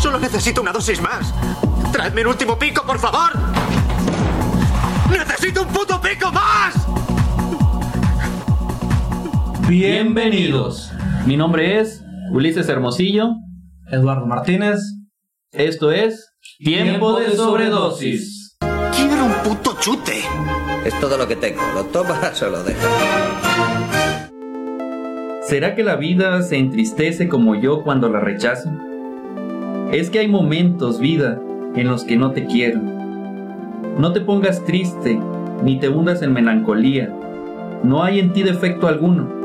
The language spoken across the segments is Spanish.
Solo necesito una dosis más. Traedme un último pico, por favor. ¡Necesito un puto pico más! Bienvenidos. Mi nombre es Ulises Hermosillo. Eduardo Martínez. Esto es Tiempo de Sobredosis. Quiero un puto chute. Es todo lo que tengo. Lo tomas o lo dejas. ¿Será que la vida se entristece como yo cuando la rechazo? Es que hay momentos, vida, en los que no te quiero. No te pongas triste, ni te hundas en melancolía. No hay en ti defecto alguno.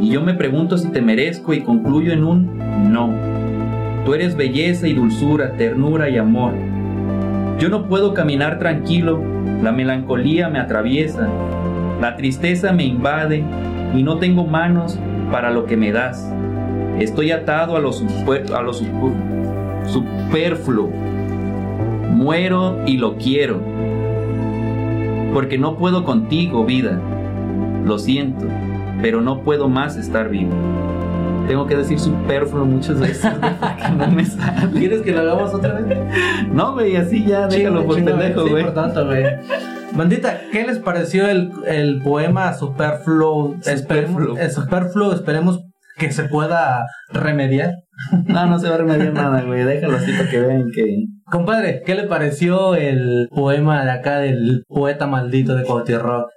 Y yo me pregunto si te merezco y concluyo en un no. Tú eres belleza y dulzura, ternura y amor. Yo no puedo caminar tranquilo, la melancolía me atraviesa, la tristeza me invade y no tengo manos para lo que me das. Estoy atado a lo, superfluo. Muero y lo quiero. Porque no puedo contigo, vida. Lo siento, pero no puedo más estar vivo. Tengo que decir superfluo muchas veces porque no me sale. ¿Quieres que lo hagamos otra vez? No, güey, así ya, déjalo por pendejo, güey. por tanto, güey. Bandita, ¿qué les pareció el, el poema Superfluo? Esperemos, Superfluo. eh, Superfluo, esperemos que se pueda remediar. No, no se va a remediar nada, güey. Déjalo así para que vean que. Compadre, ¿qué le pareció el poema de acá del poeta maldito de Cuauhtémoc?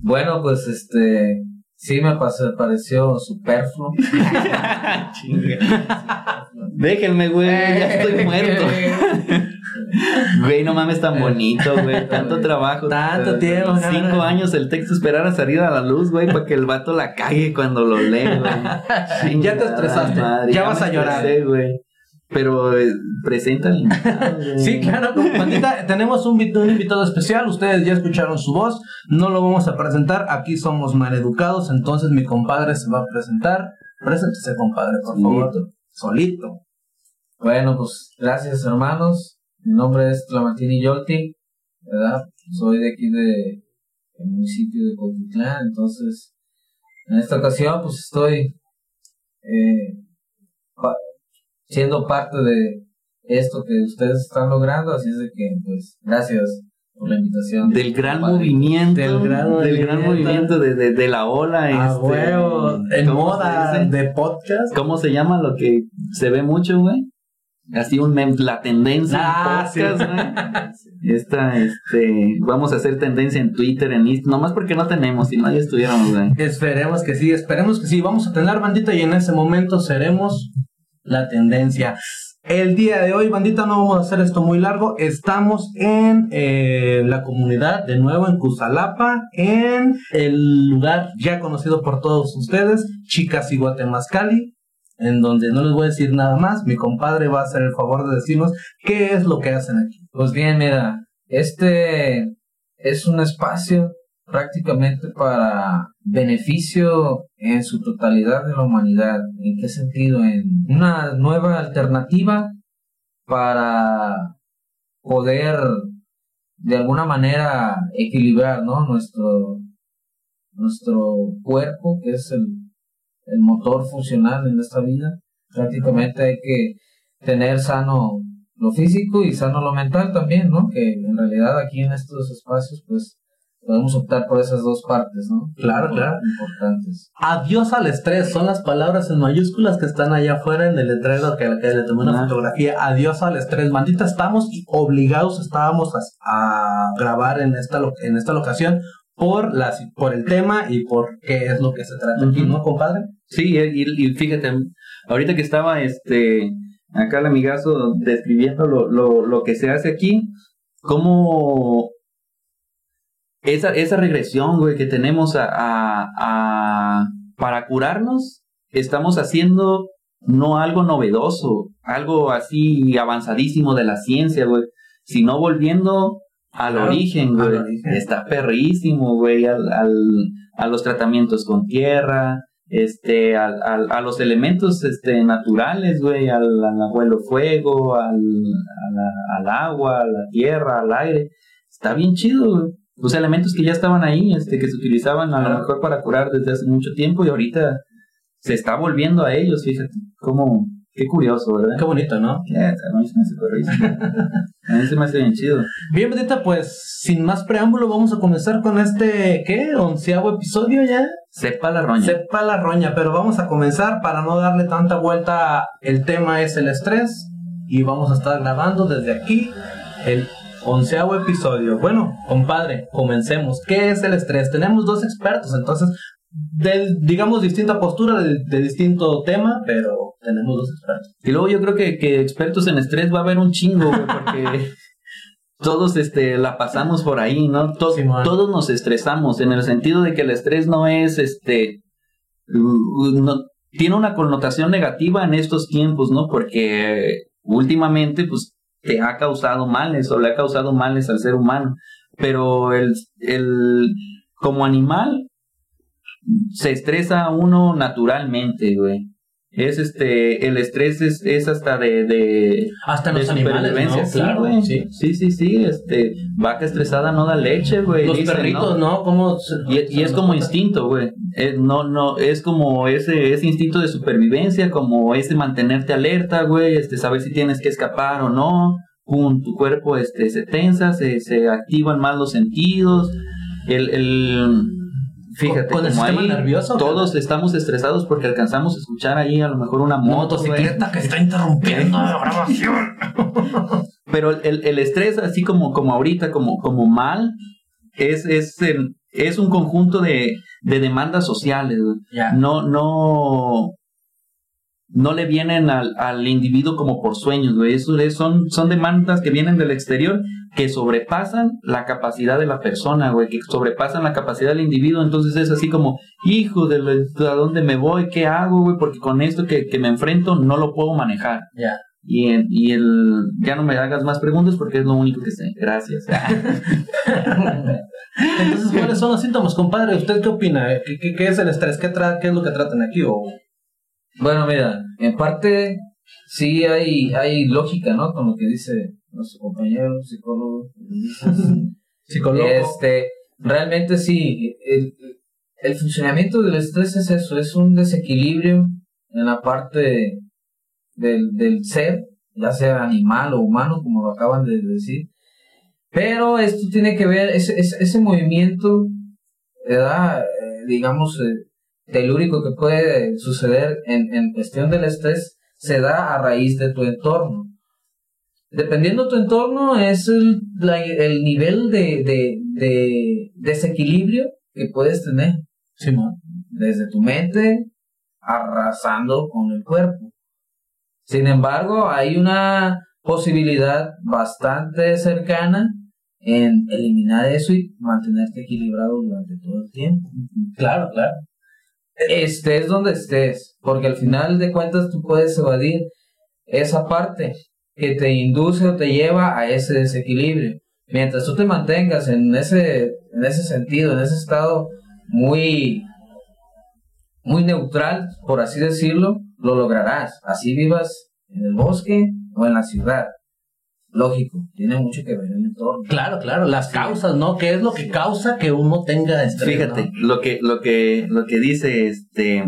Bueno, pues este sí me pasó- pareció superfluo. Déjenme, güey, ya estoy muerto. Güey, no mames tan bonito, güey. Tanto trabajo. Tanto Eh, tiempo, Cinco cabrón. años el texto esperar a salir a la luz, güey, para que el vato la cague cuando lo lee, güey. Ya te estresaste, ya vas a llorar. estresé, güey. Pero eh. Sí, claro, bandita, tenemos un invitado especial, ustedes ya escucharon su voz, no lo vamos a presentar, aquí somos maleducados, entonces mi compadre se va a presentar. Preséntese, compadre, por favor. Solito. Bueno, pues gracias hermanos. Mi nombre es Tlamatini Yolti, ¿verdad? Soy de aquí de el municipio de Coquitlán, entonces en esta ocasión pues estoy eh, pa- siendo parte de esto que ustedes están logrando, así es de que pues gracias por la invitación. Del gran Padre. movimiento. Del gran del gran movimiento. de, de, de la ola. A este, huevo, en ¿cómo moda de podcast. ¿Cómo se llama lo que se ve mucho, güey? Así un la tendencia Ah, en podcast, güey. Esta, este, vamos a hacer tendencia en Twitter, en Instagram, nomás porque no tenemos, si nadie estuviéramos. Esperemos que sí, esperemos que sí. Vamos a tener bandita y en ese momento seremos la tendencia. El día de hoy, bandita, no vamos a hacer esto muy largo. Estamos en eh, la comunidad, de nuevo en Cusalapa, en el lugar ya conocido por todos ustedes, Chicas y Guatemazcali, en donde no les voy a decir nada más. Mi compadre va a hacer el favor de decirnos qué es lo que hacen aquí. Pues bien, mira, este es un espacio prácticamente para beneficio en su totalidad de la humanidad. ¿En qué sentido? En una nueva alternativa para poder de alguna manera equilibrar, ¿no? Nuestro, nuestro cuerpo, que es el, el motor funcional en esta vida. Prácticamente hay que tener sano lo físico y sano lo mental también, ¿no? Que en realidad aquí en estos espacios, pues, podemos optar por esas dos partes, ¿no? Claro, claro. Importantes. Adiós al estrés, son las palabras en mayúsculas que están allá afuera en el letrero que, que le tomé una Ah. fotografía. Adiós al estrés, bandita, estamos obligados, estábamos a, a grabar en esta, en esta locación por, la, por el tema y por qué es lo que se trata aquí. ¿no, compadre? Sí, y, y fíjate, ahorita que estaba este acá el amigazo describiendo lo, lo, lo que se hace aquí, cómo esa, esa regresión, güey, que tenemos a, a, a- para curarnos, estamos haciendo no algo novedoso, algo así avanzadísimo de la ciencia, güey, sino volviendo al Claro, origen, güey. origen. Está perrísimo, güey, al, al, a los tratamientos con tierra, este, al, al- a los elementos este, naturales, güey, al, al abuelo fuego, al, a la- al agua, a la tierra, al aire. Está bien chido, güey. Los elementos que ya estaban ahí, este, que se utilizaban a lo mejor para curar desde hace mucho tiempo y ahorita se está volviendo a ellos, fíjate. Como, qué curioso, ¿verdad? Qué bonito, ¿no? Ya, a mí se me hace perrísimo. A mí se me hace bien chido. Bien, Betita, pues sin más preámbulo, vamos a comenzar con este, ¿qué? Onceavo episodio ya. Sepa la roña. Sepa la roña, pero vamos a comenzar para no darle tanta vuelta. El tema es el estrés y vamos a estar grabando desde aquí el onceavo episodio. Bueno, compadre, comencemos. ¿Qué es el estrés? Tenemos dos expertos, entonces, de, digamos, distinta postura, de, de distinto tema, pero tenemos dos expertos. Y luego yo creo que, que expertos en estrés va a haber un chingo, güey, porque todos este, la pasamos por ahí, ¿no? To- Simón. todos nos estresamos, en el sentido de que el estrés no es, este, no- tiene una connotación negativa en estos tiempos, ¿no? Porque últimamente, pues, te ha causado males o le ha causado males al ser humano. Pero el, el como animal, se estresa uno naturalmente, güey. Es este, el estrés es, es hasta de, de, Hasta de los animales, ¿no? sí, Claro, güey. sí. sí, sí, sí, este, vaca estresada no da leche, güey. Los dicen, perritos, ¿no? ¿Cómo se- Y, y es como instinto, güey. No, no, es como ese, ese instinto de supervivencia, como ese mantenerte alerta, güey, este, saber si tienes que escapar o no. Pum, tu cuerpo este, se tensa, se, se activan más los sentidos. El, el fíjate, Con- el sistema ahí nervioso, todos estamos estresados porque alcanzamos a escuchar ahí a lo mejor una motocicleta que está interrumpiendo la grabación. Pero el, el estrés, así como, como ahorita, como, como mal, es, es, el- es un conjunto de, de demandas sociales. No, no, no le vienen al, al individuo como por sueños, güey. Eso es- son, son demandas que vienen del exterior que sobrepasan la capacidad de la persona, güey, que sobrepasan la capacidad del individuo. Entonces es así como, hijo de, lo- a dónde me voy, qué hago, güey, porque con esto que, que me enfrento no lo puedo manejar. Ya. Y, el- y el, ya no me hagas más preguntas porque es lo único que sé. Gracias. Entonces, ¿cuáles son los síntomas, compadre? ¿Usted qué opina? ¿Qué, qué- qué es el estrés? ¿Qué, tra- ¿Qué es lo que tratan aquí? ¿O Bueno, mira, en parte sí hay, hay lógica, ¿no? Con lo que dice nuestro compañero psicólogo. Psicólogo? Este, realmente sí, el, el funcionamiento del estrés es eso, es un desequilibrio en la parte del, del ser, ya sea animal o humano, como lo acaban de decir. Pero esto tiene que ver, ese, ese, ese movimiento, ¿verdad? Eh, digamos, eh, telúrico que puede suceder en, en cuestión del estrés, se da a raíz de tu entorno. Dependiendo de tu entorno, es el, la- el nivel de, de, de desequilibrio que puedes tener Simón. desde tu mente arrasando con el cuerpo. Sin embargo, hay una posibilidad bastante cercana en eliminar eso y mantenerte equilibrado durante todo el tiempo. Claro, claro. Estés donde estés, porque al final de cuentas tú puedes evadir esa parte que te induce o te lleva a ese desequilibrio. Mientras tú te mantengas en ese, en ese sentido, en ese estado muy, muy neutral, por así decirlo, lo lograrás. Así vivas en el bosque o en la ciudad. Lógico, tiene mucho que ver el entorno. Claro, claro. Las causas, ¿no? ¿Qué es lo que causa que uno tenga estrés? Fíjate, ¿no? lo que, lo que, lo que dice este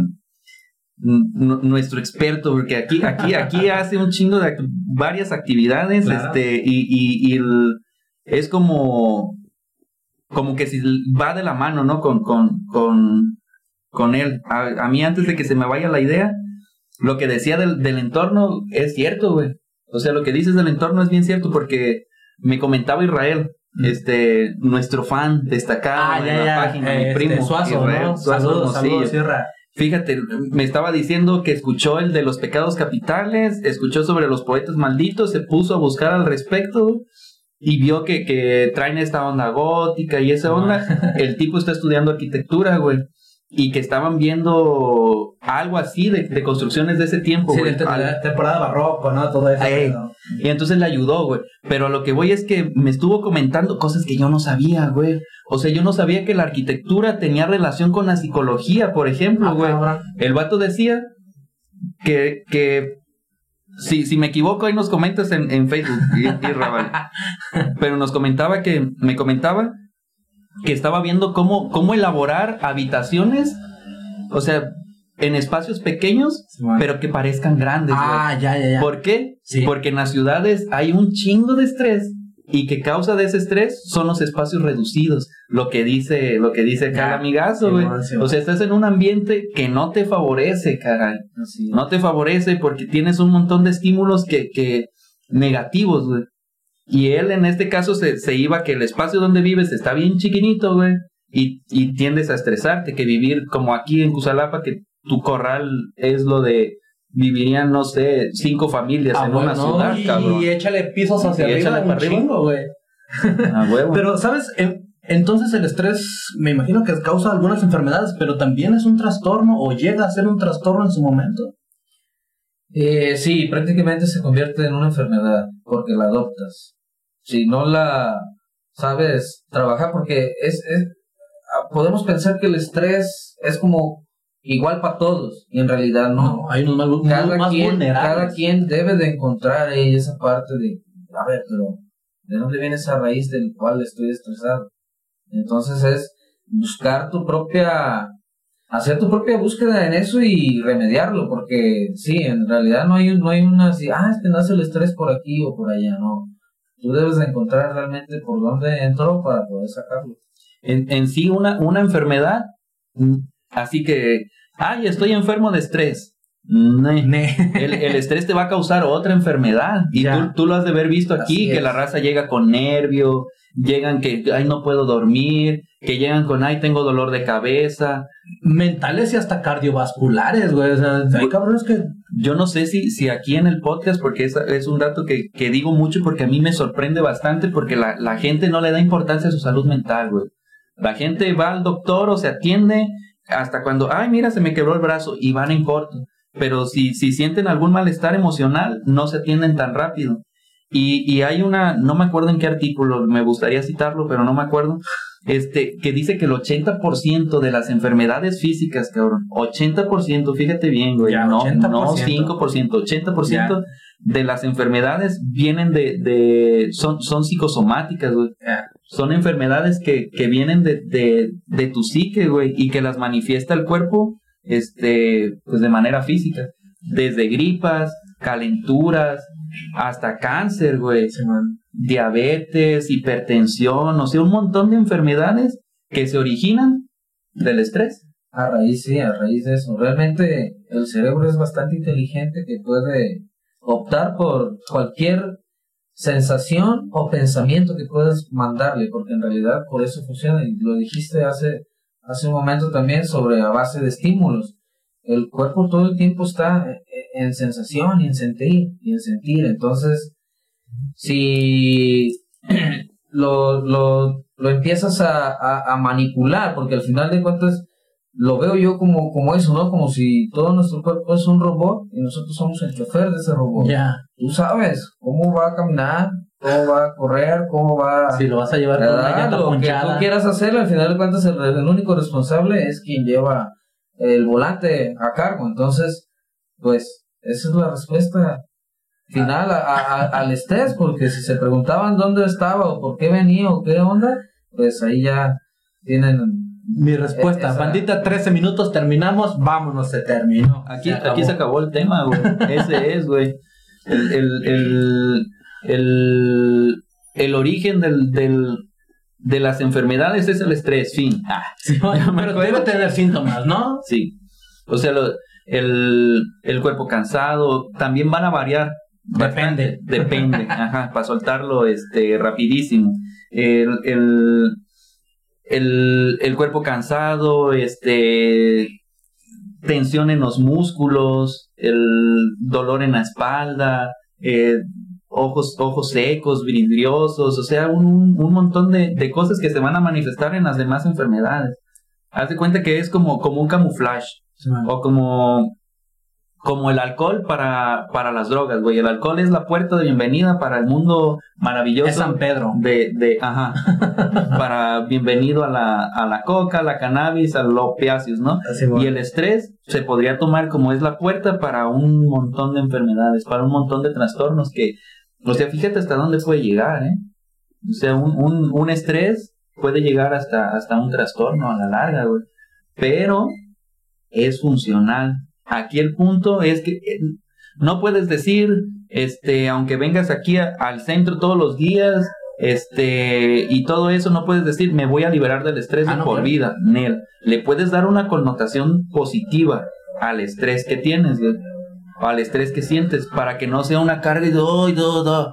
nuestro experto, porque aquí, aquí, aquí hace un chingo de act- varias actividades, Claro. este, y, y, y el- es como, como que si va de la mano, ¿no? Con, con, con, con él. A, a mí antes de que se me vaya la idea, lo que decía del, del entorno es cierto, güey. O sea, lo que dices del entorno es bien cierto porque me comentaba Israel, este, nuestro fan destacado Ah, en ya, la ya. página, eh, mi primo. este, Suazo, Israel ¿no? Suazo Saludos, saludos, Sierra. Fíjate, me estaba diciendo que escuchó el de los pecados capitales, escuchó sobre los poetas malditos, se puso a buscar al respecto y vio que, que traen esta onda gótica y esa onda. El tipo está estudiando arquitectura, güey. Y que estaban viendo algo así de, de construcciones de ese tiempo, Sí, güey. de- la temporada barroco, ¿no? Todo eso. Y entonces le ayudó, güey. Pero a lo que voy es que me estuvo comentando cosas que yo no sabía, güey. O sea, yo no sabía que la arquitectura tenía relación con la psicología, por ejemplo, Ah, güey. El vato decía que, que si, si me equivoco, ahí nos comentas en, en Facebook, y, y Raval. Pero nos comentaba que, me comentaba que estaba viendo cómo, cómo elaborar habitaciones, o sea, en espacios pequeños, pero que parezcan grandes. Ah, ya, ya, ya. ¿Por qué? Sí. Porque en las ciudades hay un chingo de estrés y que causa de ese estrés son los espacios reducidos, lo que dice, lo que dice el amigazo, güey. O sea, estás en un ambiente que no te favorece, caray. No te favorece porque tienes un montón de estímulos que, que negativos, güey. Y él en este caso se, se iba que el espacio donde vives está bien chiquinito, güey. Y, y tiendes a estresarte, que vivir como aquí en Cusalapa, que tu corral es lo de vivirían, no sé, cinco familias Ah, en bueno, una ciudad, y, cabrón. y échale pisos hacia Y arriba, échale un para arriba. chingo, güey. A huevo. Pero, ¿sabes? En- entonces el estrés, me imagino que causa algunas enfermedades, pero también es un trastorno o llega a ser un trastorno en su momento. Eh, sí, prácticamente se convierte en una enfermedad porque la adoptas. Si no la sabes trabajar, porque es, es ah, podemos pensar que el estrés es como igual para todos y en realidad no. hay unos Cada más quien, vulnerables. cada quien debe de encontrar esa parte de, a ver, pero ¿de dónde viene esa raíz del cual estoy estresado? Entonces es buscar tu propia hacer tu propia búsqueda en eso y remediarlo, porque sí, en realidad no hay, no hay una así, ah, es que nace el estrés por aquí o por allá, no. Tú debes de encontrar realmente por dónde entró para poder sacarlo. en, en sí una, una enfermedad, mm, así que, ay, estoy enfermo de estrés. Ne. Ne. El, el estrés te va a causar otra enfermedad. Y tú, tú lo has de haber visto aquí, Así que es. la raza llega con nervio, llegan que, ay, no puedo dormir, que llegan con, ay, tengo dolor de cabeza. Mentales y hasta cardiovasculares, güey. O sea, hay cabrones que. Yo no sé si, si aquí en el podcast, porque es, es un dato que, que digo mucho porque a mí me sorprende bastante porque la, la gente no le da importancia a su salud mental, güey. La gente va al doctor o se atiende hasta cuando, ay, mira, se me quebró el brazo y van en corto. Pero si, si sienten algún malestar emocional, no se atienden tan rápido. Y, y hay una, no me acuerdo en qué artículo, me gustaría citarlo, pero no me acuerdo, este, que dice que el 80% de las enfermedades físicas, cabrón, 80%, fíjate bien, güey, Ya, no, 80%. no 5%, 80% Ya. de las enfermedades vienen de, de son, son psicosomáticas, güey. Ya. Son enfermedades que, que vienen de, de, de tu psique, güey, y que las manifiesta el cuerpo, este, pues de manera física. Desde gripas, calenturas, hasta cáncer, güey diabetes, hipertensión, o sea, un montón de enfermedades que se originan del estrés. A raíz, sí, a raíz de eso. Realmente el cerebro es bastante inteligente que puede optar por cualquier sensación o pensamiento que puedas mandarle, porque en realidad por eso funciona. Y lo dijiste hace, hace un momento también sobre a base de estímulos. El cuerpo todo el tiempo está en- en sensación y en sentir, y en sentir. Entonces, si lo, lo, lo empiezas a, a, a manipular, porque al final de cuentas lo veo yo como, como eso, ¿no? Como si todo nuestro cuerpo es un robot y nosotros somos el chofer de ese robot. Ya. Tú sabes cómo va a caminar, cómo va a correr, cómo va a... Si lo vas a llevar con llanta Lo que tú quieras hacer, al final de cuentas el, el único responsable es quien lleva el volante a cargo. Entonces, pues, esa es la respuesta final a- a- a- al estrés, porque si se preguntaban dónde estaba o por qué venía o qué onda, pues ahí ya tienen... Mi respuesta, Esa- bandita, 13 minutos, terminamos, vámonos, se terminó. Aquí, Se acabó. aquí se acabó el tema, güey. Ese es, güey. El, el, el, el, el origen del, del, de las enfermedades es el estrés, fin. Ah, Sí, pero debe tener síntomas, ¿no? sí. O sea, lo- el, el cuerpo cansado también van a variar. Depende. Depende, ajá, para soltarlo este, rapidísimo. El, el, el, el cuerpo cansado, este, tensión en los músculos, el dolor en la espalda, eh, ojos, ojos secos, vidriosos, o sea, un, un montón de, de cosas que se van a manifestar en las demás enfermedades. Haz de cuenta que es como, como un camuflaje. Sí. O como, como el alcohol para, para las drogas, güey. El alcohol es la puerta de bienvenida para el mundo maravilloso. Es San Pedro. De, de, ajá. para bienvenido a la, a la coca, a la cannabis, a los opiáceos, ¿no? Así, man. Y el estrés se podría tomar como es la puerta para un montón de enfermedades, para un montón de trastornos que, o sea, fíjate hasta dónde puede llegar, ¿eh? O sea, un, un, un estrés puede llegar hasta, hasta un trastorno a la larga, güey. Pero es funcional. Aquí el punto es que eh, no puedes decir, este, aunque vengas aquí a- al centro todos los días, este, y todo eso, no puedes decir, me voy a liberar del estrés Ah, de no, por claro. vida. Nel, le puedes dar una connotación positiva al estrés que tienes, al estrés que sientes, para que no sea una carga y "Ay, do, do".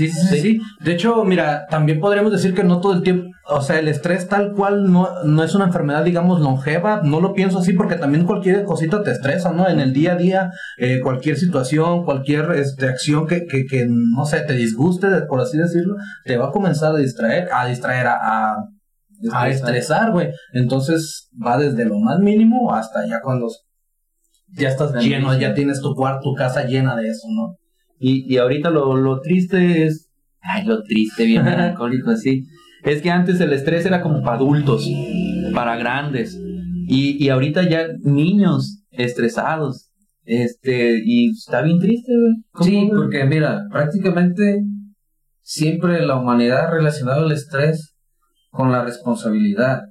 Sí, sí, sí, sí. De hecho, mira, también podríamos decir que no todo el tiempo, o sea, el estrés tal cual no, no es una enfermedad, digamos, longeva. No lo pienso así porque también cualquier cosita te estresa, ¿no? En el día a día, eh, cualquier situación, cualquier este, acción que, que, que, no sé, te disguste, por así decirlo, te va a comenzar a distraer, a distraer, a, a, a estresar, güey. Entonces va desde lo más mínimo hasta ya cuando ya estás lleno, ya tienes tu cuarto, tu casa llena de eso, ¿no? Y, y ahorita lo, lo triste es. Ay, lo triste, bien melancólico así. Es que antes el estrés era como para adultos, para grandes. Y, y ahorita ya niños estresados. Este, y está bien triste, güey. ¿Cómo, Sí, güey? porque mira, prácticamente siempre la humanidad ha relacionado el estrés con la responsabilidad.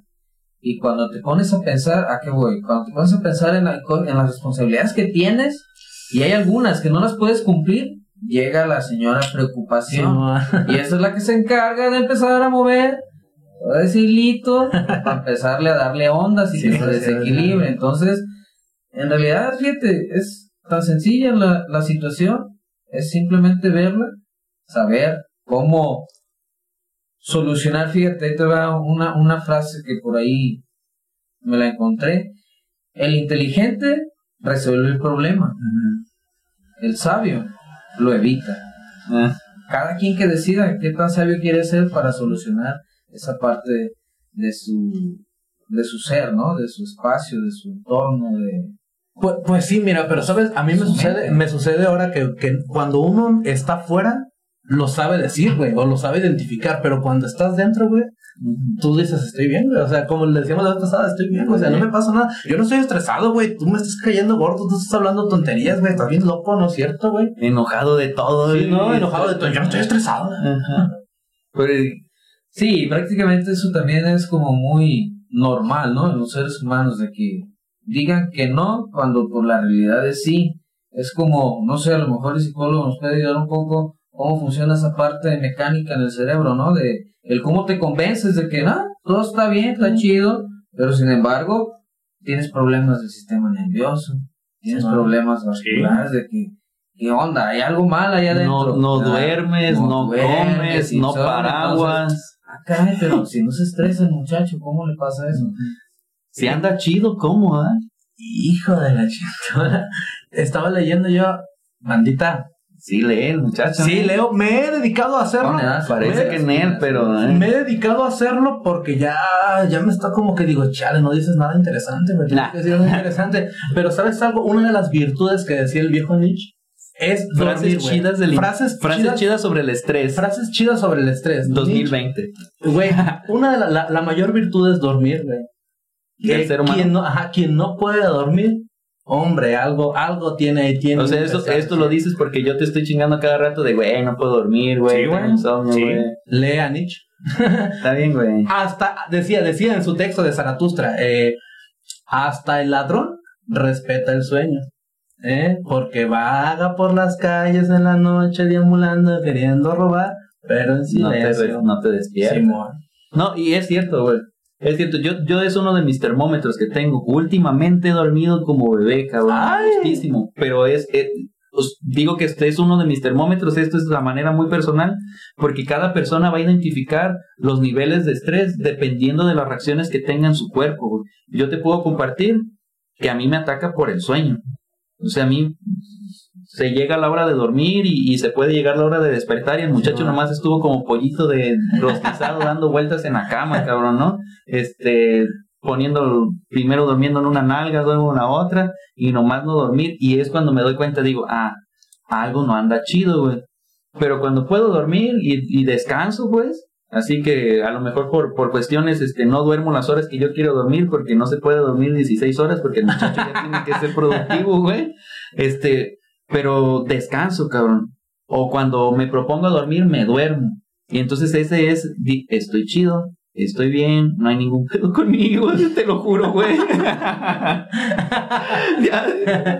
Y cuando te pones a pensar, ¿a qué voy? Cuando te pones a pensar en, la en las responsabilidades que tienes, y hay algunas que no las puedes cumplir, llega la señora preocupación. Y esa es la que se encarga de empezar a mover todo ese hilito para empezarle a darle ondas y Sí, que se desequilibre. sí. Entonces, en realidad, fíjate, es tan sencilla la, la situación, es simplemente verla, saber cómo solucionar. Fíjate, ahí te va una, una frase que por ahí me la encontré. El inteligente resuelve el problema, el sabio lo evita. Ah, cada quien que decida qué tan sabio quiere ser para solucionar esa parte de su de su ser, ¿no? De su espacio, de su entorno, de Pues, pues sí, mira, pero sabes, a mí me Su sucede, me sucede ahora que, que cuando uno está fuera, lo sabe decir, güey, o lo sabe identificar, pero cuando estás dentro, güey, tú dices, estoy bien, güey, o sea, como le decíamos la vez pasada, estoy bien, güey, o sea, no me pasa nada, yo no estoy estresado, güey, tú me estás cayendo gordo, tú estás hablando tonterías, güey, estás bien loco, ¿no es cierto, güey? enojado de todo. Sí, no, enojado de todo, yo no estoy estresado. Ajá. Pero, Sí, prácticamente eso también es como muy normal, ¿no? En los seres humanos, de que digan que no cuando por la realidad es sí. Es como, no sé, a lo mejor el psicólogo nos puede ayudar un poco cómo funciona esa parte mecánica en el cerebro, ¿no? De el cómo te convences de que, no, todo está bien, está chido, pero sin embargo, tienes problemas del sistema nervioso, tienes problemas vasculares de que, ¿qué onda? Hay algo mal allá adentro. no, no Ah, duermes, no, duermes, comes, no paraguas. Ah, caray, pero si no se estresa el muchacho, ¿cómo le pasa eso? Si anda chido, ¿cómo, ah? Hijo de la chingada. Estaba leyendo yo, bandita. Sí, lee el muchacho. Sí, Leo, me he dedicado a hacerlo. ¿Dónde das? Parece Me- que en él, pero. eh. Me he dedicado a hacerlo porque ya, ya me está como que digo, chale, no dices nada interesante, me Nah. que decir algo interesante. Pero ¿sabes algo? Una de las virtudes que decía el viejo Nietzsche es Frases dormir, chidas del frases, frases chidas, chidas sobre el estrés. frases chidas sobre el estrés. 2020. Nietzsche, Güey, una de la, la, la mayor virtud es dormir, güey. Que ser humano. Quien no, ajá, quien no puede dormir, hombre, algo, algo tiene ahí, tiene. O sea, esto, lo dices porque yo te estoy chingando cada rato de, güey, no puedo dormir, güey. Sí, güey. insomnio, Sí. güey. Lea Nietzsche. Está bien, güey. Hasta, decía, decía en su texto de Zaratustra, eh, hasta el ladrón respeta el sueño. ¿eh? Porque vaga por las calles en la noche deambulando, queriendo robar, pero en No te, silencio. no te despiertas. Simón. No, y es cierto, güey. Es cierto, yo, yo es uno de mis termómetros que tengo. Últimamente he dormido como bebé, cabrón. Justísimo. Pero es, es- os digo que este es uno de mis termómetros. Esto es de manera muy personal. Porque cada persona va a identificar los niveles de estrés dependiendo de las reacciones que tenga en su cuerpo. Yo te puedo compartir que a mí me ataca por el sueño. O sea, a mí se llega la hora de dormir y, y se puede llegar la hora de despertar y el muchacho Sí, nomás estuvo como pollito de rostizado dando vueltas en la cama, cabrón, ¿no? Este, poniendo, primero durmiendo en una nalga, luego en la otra, y nomás no dormir, y es cuando me doy cuenta, digo, ah, algo no anda chido, güey. Pero cuando puedo dormir y, y descanso, pues, Así que a lo mejor por, por cuestiones, este, no duermo las horas que yo quiero dormir porque no se puede dormir 16 horas porque el muchacho ya tiene que ser productivo, güey. Este, pero descanso, cabrón. O cuando me propongo dormir, me duermo. Y entonces ese es, estoy chido, Estoy bien, no hay ningún pedo conmigo, te lo juro, güey. ya,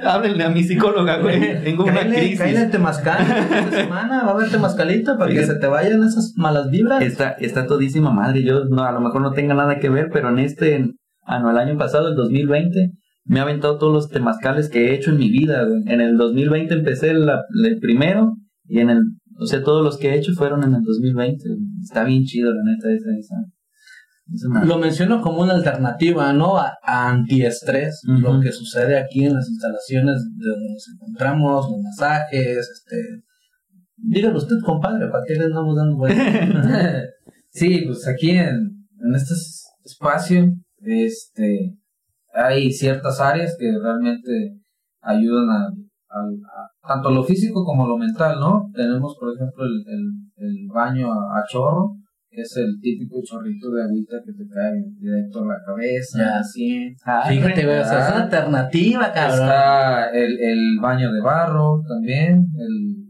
háblenle a mi psicóloga, güey. Tengo una crisis. En temazcal esta semana, va a haber temazcalito para que se te vayan esas malas vibras. Está, está todísima madre. Yo no, a lo mejor no tenga nada que ver, pero en este, ano, el año pasado, el 2020, me ha aventado todos los temazcales que he hecho en mi vida, güey. En el 2020 empecé el primero y en el, o sea, todos los que he hecho fueron en el 2020. Está bien chido, la neta, esa, esa. Lo menciono como una alternativa, ¿no? A, antiestrés, lo que sucede aquí en las instalaciones de donde nos encontramos, los masajes, este... Dígalo usted, compadre, ¿para qué le andamos dando vueltas? sí, pues aquí en, en este espacio, este, hay ciertas áreas que realmente ayudan a, tanto lo físico como lo mental, ¿no? Tenemos, por ejemplo, el, el, baño a chorro, que es el típico chorrito de agüita que te cae directo a la cabeza, ya. así. Fíjate, güey, es una alternativa, cabrón. Está el, el baño de barro también, el,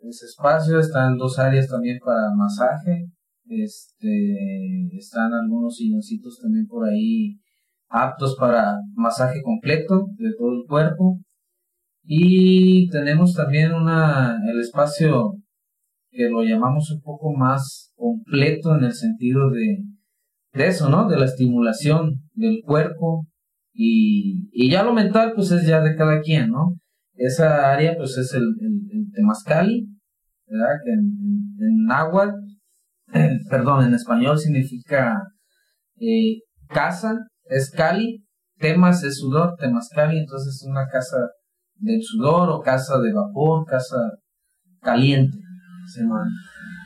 ese espacio, están dos áreas también para masaje, este, están algunos silloncitos también por ahí aptos para masaje completo de todo el cuerpo. Y tenemos también una, el espacio que lo llamamos un poco más completo en el sentido de, de eso, ¿no? De la estimulación del cuerpo y, y, ya lo mental pues es ya de cada quien, ¿no? Esa área pues es el, el, temazcali, ¿verdad? Que en, en, náhuatl, perdón, en español significa eh, casa, es cali, temas es sudor, temazcali, entonces es una casa del sudor o casa de vapor, casa caliente.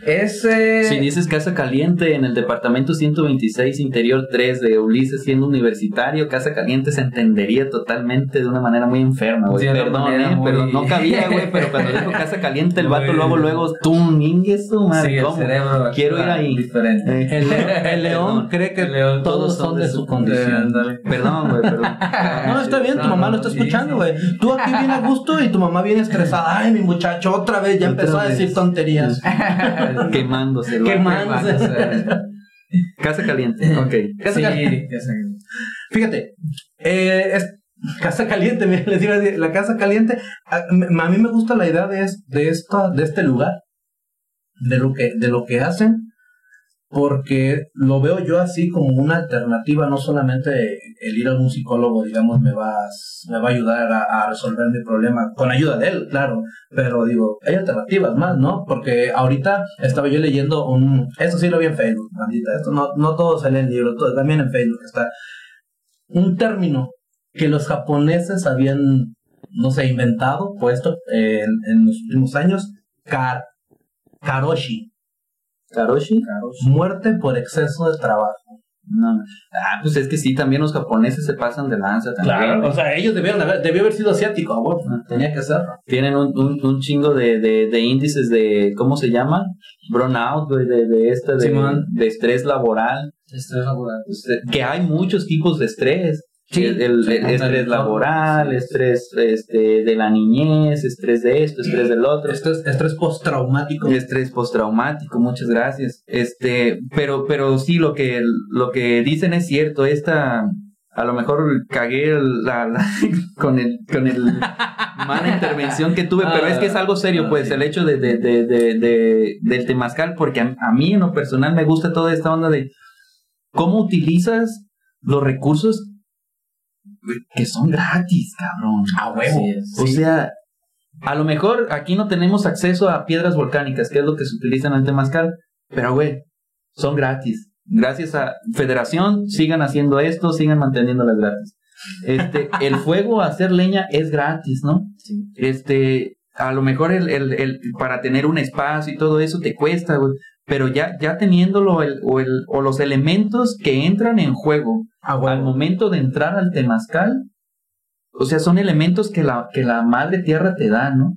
Ese... Si dices Casa Caliente en el departamento 126, interior 3 de Ulises, siendo universitario, Casa Caliente se entendería totalmente de una manera muy enferma, güey. Perdón, eh, pero no cabía, güey, pero cuando dijo Casa Caliente, el vato luego, luego, tú, eso, madre, sí, Quiero ir ahí. Diferente. El, león cree que todos, son de, su condición. Perdón, güey, pero... No, está bien, tu mamá lo está escuchando, güey. Tú aquí bien a gusto y tu mamá viene estresada. Ay, mi muchacho, otra vez ya empezó a decir tonterías. Quemándose. Quemándose. Casa caliente, ok. Casa, caliente. Fíjate, eh, casa caliente, les iba a decir, la casa caliente, a, mí me gusta la idea de, de, esta, de este lugar, de lo que, de lo que hacen, porque lo veo yo así como una alternativa, no solamente el ir a un psicólogo, digamos, me va, me va a ayudar a, resolver mi problema, con ayuda de él, claro, pero digo, hay alternativas más, ¿no? Porque ahorita estaba yo leyendo un, esto sí lo vi en Facebook, maldita, esto no, no todo sale en libro, todo, también en Facebook está, un término que los japoneses habían, no sé, inventado, puesto en, en los últimos años, kar, karoshi Karoshi. Muerte por exceso de trabajo. No, Ah, pues es que sí, también los japoneses se pasan de lanza también. Claro, o sea, ellos debieron haber, debió haber sido asiático, tenía que ser. Tienen un, un, chingo de, de, de, índices de, ¿cómo se llama? Burnout, de, de esta, de, de estrés laboral. Estrés laboral. Pues, que hay muchos tipos de estrés. Sí, el, estrés laboral, estrés este, de la niñez, estrés de esto, estrés del otro. Estrés, estrés postraumático. Estrés postraumático, muchas gracias. Este, pero, pero sí, lo que, lo que dicen es cierto, esta, a lo mejor cagué la, con el, con el mala intervención que tuve, pero es que es algo serio, pues, el hecho de, de, de, de, del temazcal, porque a, a mí en lo personal me gusta toda esta onda de cómo utilizas los recursos que son gratis, cabrón. A huevo. O sea, a lo mejor aquí no tenemos acceso a piedras volcánicas, que es lo que se utiliza en el Temazcal, pero güey, son gratis. Gracias a Federación, sigan haciendo esto, sigan manteniéndolas gratis. Este, el fuego, hacer leña es gratis, ¿no? Sí. Este, a lo mejor el, el, el, para tener un espacio y todo eso te cuesta, güey. Pero ya, ya teniéndolo el, o, el, o los elementos que entran en juego Ah, bueno. al momento de entrar al temazcal, o sea, son elementos que la, que la madre tierra te da, ¿no?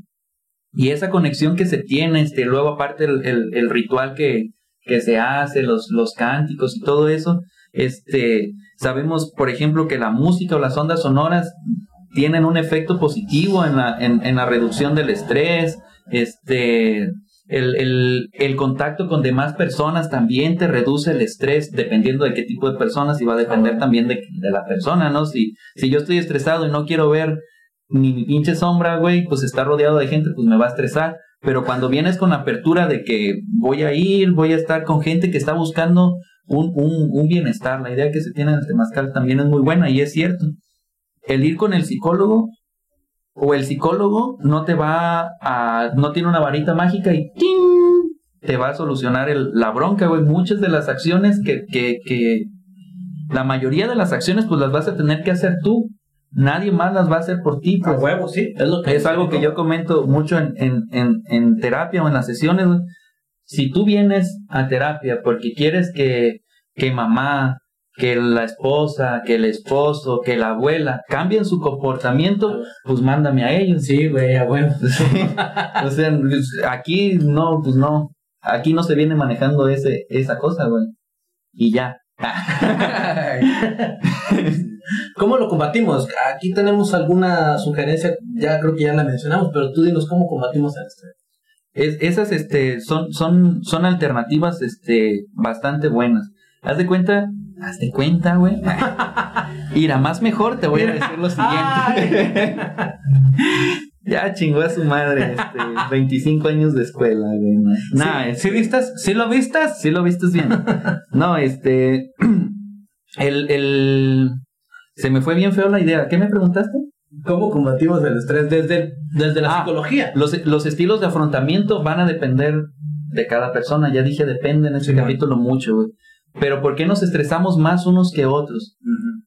Y esa conexión que se tiene, este, luego aparte el, el, el ritual que, que se hace, los, los cánticos y todo eso, este, sabemos, por ejemplo, que la música o las ondas sonoras tienen un efecto positivo en la, en, en la reducción del estrés, este, el, el, el contacto con demás personas también te reduce el estrés dependiendo de qué tipo de personas y va a depender también de, de la persona, ¿no? Si, si yo estoy estresado y no quiero ver ni mi pinche sombra, güey, pues está rodeado de gente, pues me va a estresar. Pero cuando vienes con la apertura de que voy a ir, voy a estar con gente que está buscando un, un, un bienestar, la idea que se tiene en el también es muy buena y es cierto. El ir con el psicólogo o el psicólogo no te va a, no tiene una varita mágica y ¡ting! te va a solucionar el, la bronca, güey. Muchas de las acciones que, que, que, la mayoría de las acciones pues las vas a tener que hacer tú. Nadie más las va a hacer por ti. A Pues. huevo, sí. Es lo que Es algo que yo comento mucho en, en, en, en terapia o en las sesiones. Si tú vienes a terapia porque quieres que, que mamá, que la esposa, que el esposo, que la abuela cambien su comportamiento, pues mándame a ellos. Sí, güey, a huevo. o sea, pues, aquí no, pues no. Aquí no se viene manejando ese, esa cosa, güey. Y ya. ¿Cómo lo combatimos? Aquí tenemos alguna sugerencia, ya creo que ya la mencionamos, pero tú dinos cómo combatimos el estrés. Es- esas este, son, son, son alternativas este, bastante buenas. Haz de cuenta, haz de cuenta, güey. Irá más mejor, te voy a decir lo siguiente. ya chingó a su madre, este, 25 años de escuela, güey. no. Nah, ¿Sí, es- ¿Sí vistas? ¿Sí lo vistas? Sí lo vistes bien. No, este. El, el. Se me fue bien feo la idea. ¿Qué me preguntaste? ¿Cómo combatimos el estrés desde, desde la Ah, psicología? Los, los estilos de afrontamiento van a depender de cada persona. Ya dije, depende en este Sí, capítulo mucho, güey. Pero ¿por qué nos estresamos más unos que otros?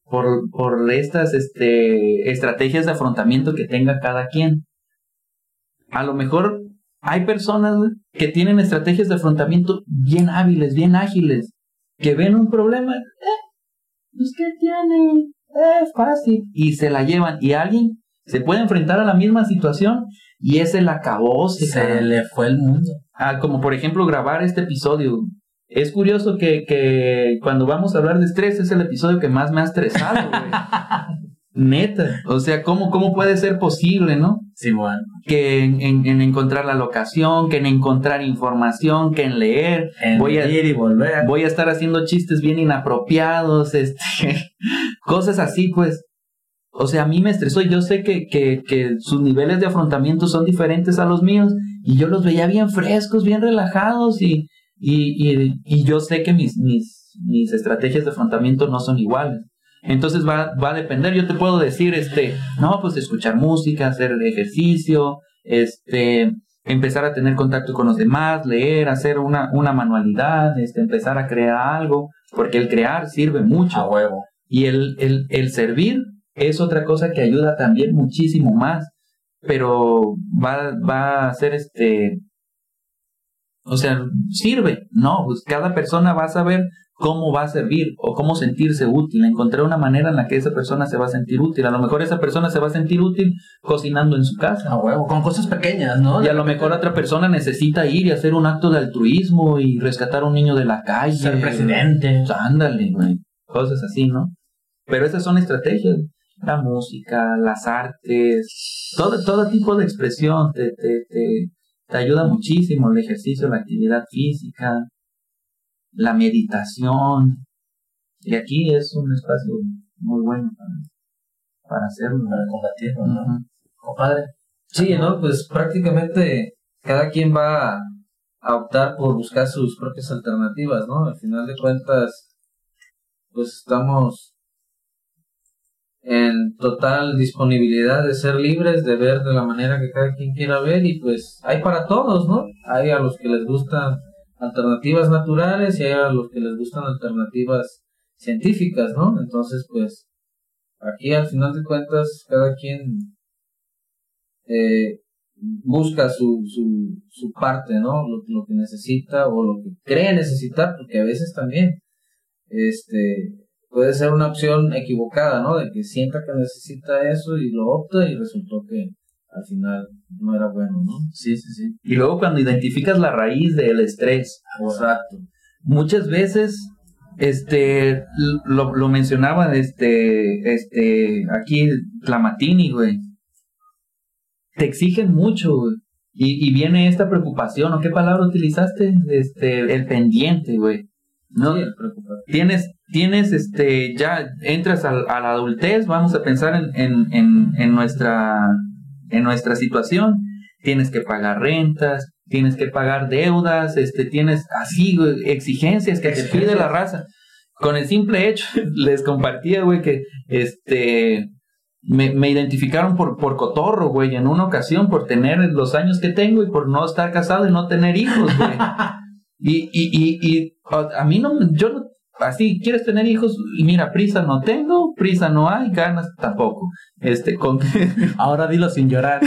Por, por estas este, estrategias de afrontamiento que tenga cada quien. A lo mejor hay personas que tienen estrategias de afrontamiento bien hábiles, bien ágiles, que ven un problema, eh, pues ¿qué tiene? Eh, fácil. Y se la llevan. Y alguien se puede enfrentar a la misma situación y ese la acabó. Se le fue el mundo. Ah, como por ejemplo grabar este episodio. Es curioso que, que cuando vamos a hablar de estrés es el episodio que más me ha estresado, güey. Neta. O sea, ¿cómo, ¿cómo puede ser posible, no? Sí, bueno. Que en, en- en encontrar la locación, que en encontrar información, que en leer. En Voy a- ir y volver. Voy a estar haciendo chistes bien inapropiados, este, cosas así, pues. O sea, a mí me estresó. Yo sé que, que, que sus niveles de afrontamiento son diferentes a los míos y yo los veía bien frescos, bien relajados y, y, y, y yo sé que mis, mis, mis estrategias de afrontamiento no son iguales. Entonces va, va a depender. Yo te puedo decir, este, no, pues escuchar música, hacer ejercicio, este, empezar a tener contacto con los demás, leer, hacer una, una manualidad, este, empezar a crear algo, porque el crear sirve mucho. A huevo. Y el, el, el servir es otra cosa que ayuda también muchísimo más. Pero va, va a ser este. O sea, sirve. No, pues cada persona va a saber cómo va a servir o cómo sentirse útil. Encontrar una manera en la que esa persona se va a sentir útil. A lo mejor esa persona se va a sentir útil cocinando en su casa. A huevo. Con cosas pequeñas, ¿no? Y a lo mejor otra persona necesita ir y hacer un acto de altruismo y rescatar a un niño de la calle. Ser presidente. Pues ándale, güey. Cosas así, ¿no? Pero esas son estrategias. La música, las artes, todo, todo tipo de expresión te, te, te, te ayuda muchísimo. El ejercicio, la actividad física, la meditación. Y aquí es un espacio muy bueno para, para hacerlo. Para combatirlo, ¿no? Compadre. Sí, ¿no? Pues prácticamente cada quien va a optar por buscar sus propias alternativas, ¿no? Al final de cuentas, pues estamos en total disponibilidad de ser libres, de ver de la manera que cada quien quiera ver y pues hay para todos, ¿no? Hay a los que les gustan alternativas naturales y hay a los que les gustan alternativas científicas, ¿no? Entonces, pues aquí al final de cuentas cada quien eh, busca su, su, su parte, ¿no? Lo, lo que necesita o lo que cree necesitar, porque a veces también, este, puede ser una opción equivocada, ¿no? De que sienta que necesita eso y lo opta y resultó que al final no era bueno, ¿no? Sí, sí, sí. Y luego cuando identificas la raíz del estrés, Exacto. muchas veces este lo, lo mencionaba este este aquí Clamatini, güey. Te exigen mucho, güey. Y, y viene esta preocupación, ¿o qué palabra utilizaste? Este, el pendiente, güey. No, tienes, tienes, este, ya entras al- a, la adultez, vamos a pensar en, en, en, en nuestra, en nuestra situación, tienes que pagar rentas, tienes que pagar deudas, este, tienes así, exigencias que te pide la raza. Con el simple hecho, les compartía, güey, que, este, me, me identificaron por, por cotorro, güey, en una ocasión, por tener los años que tengo y por no estar casado y no tener hijos, güey. Y, y, y, y a a mí no, yo no, así, ¿quieres tener hijos? Y mira, prisa no tengo, prisa no hay, ganas tampoco. Este, con Ahora dilo sin llorar.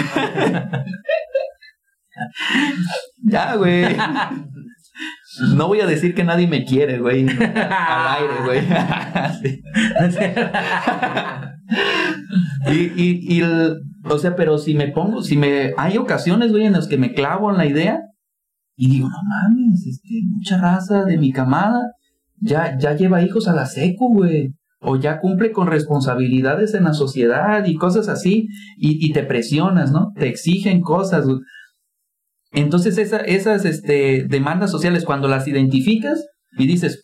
ya, güey. No voy a decir que nadie me quiere, güey. Al aire, güey. Y, y, y el- o sea, pero si me pongo, si me, hay ocasiones, güey, en las que me clavo en la idea y digo, no mames, este, mucha raza de mi camada ya, ya lleva hijos a la seco, güey. O ya cumple con responsabilidades en la sociedad y cosas así, y, y te presionas, ¿no? Te exigen cosas. güey. Entonces esa- esas este, demandas sociales, cuando las identificas y dices,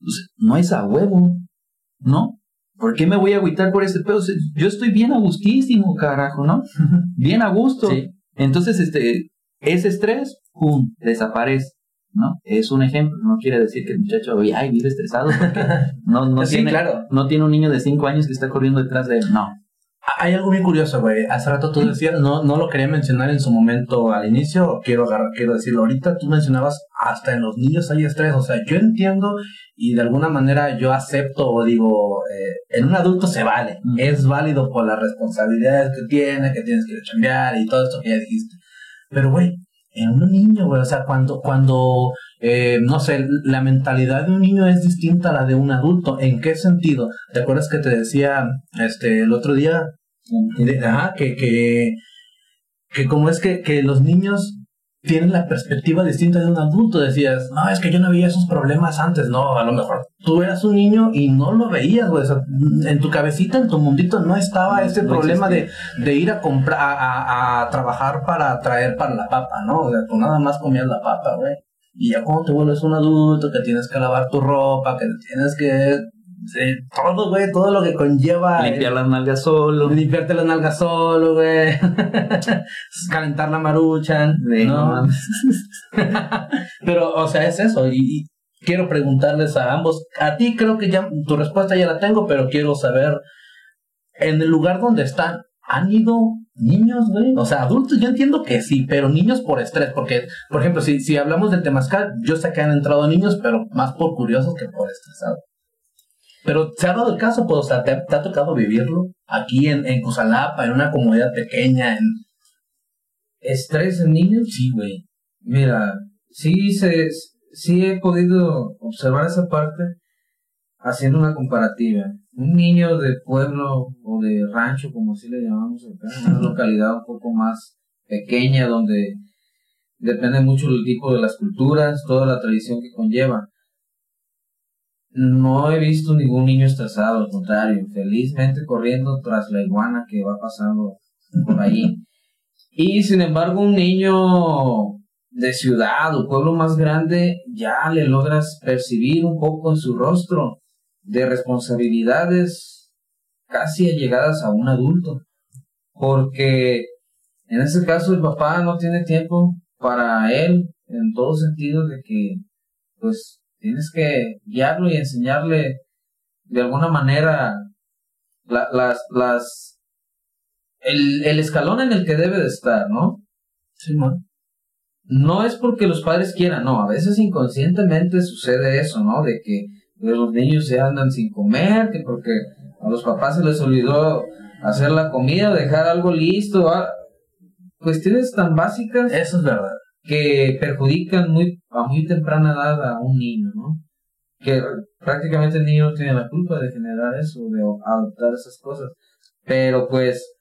pues, no es a huevo, ¿no? ¿Por qué me voy a agüitar por ese pedo? Yo estoy bien a gustísimo, carajo, ¿no? Bien a gusto. Sí. Entonces, este, ese estrés, ¡pum!, desaparece, ¿no? Es un ejemplo, no quiere decir que el muchacho, "Oye, ay, vive estresado porque no, no, sí, tiene, claro. no tiene un niño de 5 años que está corriendo detrás de él, no. Hay algo bien curioso, güey. Hace rato tú decías, no, no lo quería mencionar en su momento al inicio, quiero agarrar, quiero decirlo ahorita, tú mencionabas hasta en los niños hay estrés, o sea, yo entiendo y de alguna manera yo acepto o digo, eh, en un adulto se vale, Mm. es válido por las responsabilidades que tiene, que tienes que chambear y todo esto que ya dijiste. Pero, güey, en un niño, güey, o sea, cuando, cuando, eh, no sé, la mentalidad de un niño es distinta a la de un adulto. ¿En qué sentido? ¿Te acuerdas que te decía, este, el otro día, de- ajá, que, que, que como es que, que los niños tienen la perspectiva distinta de un adulto. Decías, no, es que yo no veía esos problemas antes. No, a lo mejor tú eras un niño y no lo veías, güey. O sea, en tu cabecita, en tu mundito, no estaba ese no problema de, de ir a comprar, a, a- a trabajar para traer para la papa, ¿no? O sea, tú nada más comías la papa, güey. Y ya cuando te vuelves un adulto, que tienes que lavar tu ropa, que tienes que... todo, güey, todo lo que conlleva... Limpiar las nalgas solo. Limpiarte las nalgas solo, güey. Calentar la maruchan, Sí, no ¿no? Pero, o sea, es eso. Y, y quiero preguntarles a ambos. A ti creo que ya tu respuesta ya la tengo, pero quiero saber, en el lugar donde están, ¿han ido niños, güey? O sea, adultos, yo entiendo que sí, pero niños por estrés. Porque, por ejemplo, si, si hablamos del temazcal, yo sé que han entrado niños, pero más por curiosos que por estresados. Pero se ha dado el caso, pues, o sea, ¿te, ha- te ha tocado vivirlo aquí en, en Cusalapa, en una comunidad pequeña, en... ¿Estrés en niños? Sí, güey. Mira, sí, se, sí he podido observar esa parte haciendo una comparativa. Un niño de pueblo o de rancho, como así le llamamos acá, una localidad un poco más pequeña donde depende mucho del tipo de las culturas, toda la tradición que conlleva. No he visto ningún niño estresado, al contrario, felizmente corriendo tras la iguana que va pasando por ahí. Y sin embargo, un niño de ciudad o pueblo más grande ya le logras percibir un poco en su rostro de responsabilidades casi allegadas a un adulto. Porque en ese caso el papá no tiene tiempo para él en todo sentido de que pues tienes que guiarlo y enseñarle de alguna manera la- las, las el, el escalón en el que debe de estar, ¿no? Sí, man. No es porque los padres quieran, no, a veces inconscientemente sucede eso, ¿no? De que los niños se andan sin comer, que porque a los papás se les olvidó hacer la comida, dejar algo listo, ah, cuestiones tan básicas Eso es verdad. Que perjudican muy a muy temprana edad a un niño, ¿no? Que prácticamente el niño no tiene la culpa de generar eso, de adoptar esas cosas. Pero pues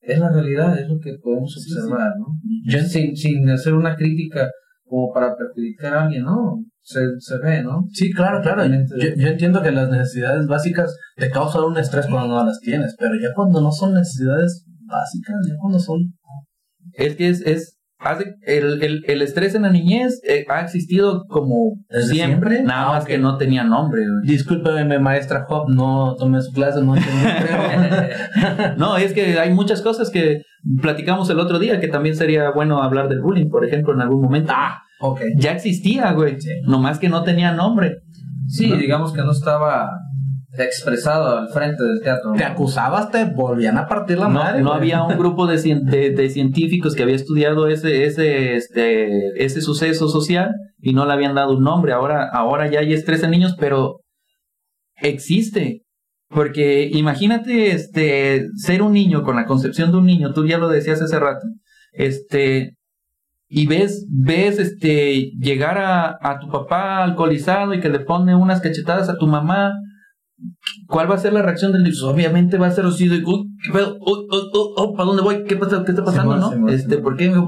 es la realidad, es lo que podemos observar, ¿no? Yo sin, sin hacer una crítica como para perjudicar a alguien, ¿no? Se, se ve, ¿no? Sí, claro, claro. Yo, yo entiendo que las necesidades básicas te causan un estrés cuando no las tienes, pero ya cuando no son necesidades básicas, ya cuando son... Es que es, es el, el, el estrés en la niñez eh, ha existido como ¿Desde siempre, siempre? nada Ah, más que no tenía nombre. güey. Discúlpeme, maestra Hop, no tomé su clase, no. No, es que hay muchas cosas que platicamos el otro día que también sería bueno hablar del bullying, por ejemplo, en algún momento. ah, ok. Ya existía, güey. Sí. Nomás que no tenía nombre. Sí, ¿no? digamos que no estaba expresado al frente del teatro. ¿no? Te acusabas, te volvían a partir la No, madre. no güey. había un grupo de, cien- de, de científicos que había estudiado ese, ese, este, ese suceso social y no le habían dado un nombre. Ahora, ahora ya hay estrés en niños, pero existe. Porque imagínate este, ser un niño con la concepción de un niño, tú ya lo decías hace rato, este, y ves, ves este, llegar a, a tu papá alcoholizado y que le pone unas cachetadas a tu mamá, ¿Cuál va a ser la reacción del? Pues, Obviamente va a ser así de, uy, ¿qué pedo? Uy, uy, uy, oh, ¿para dónde voy? ¿Qué, pasa? ¿Qué está pasando, no? Este. ¿por qué me?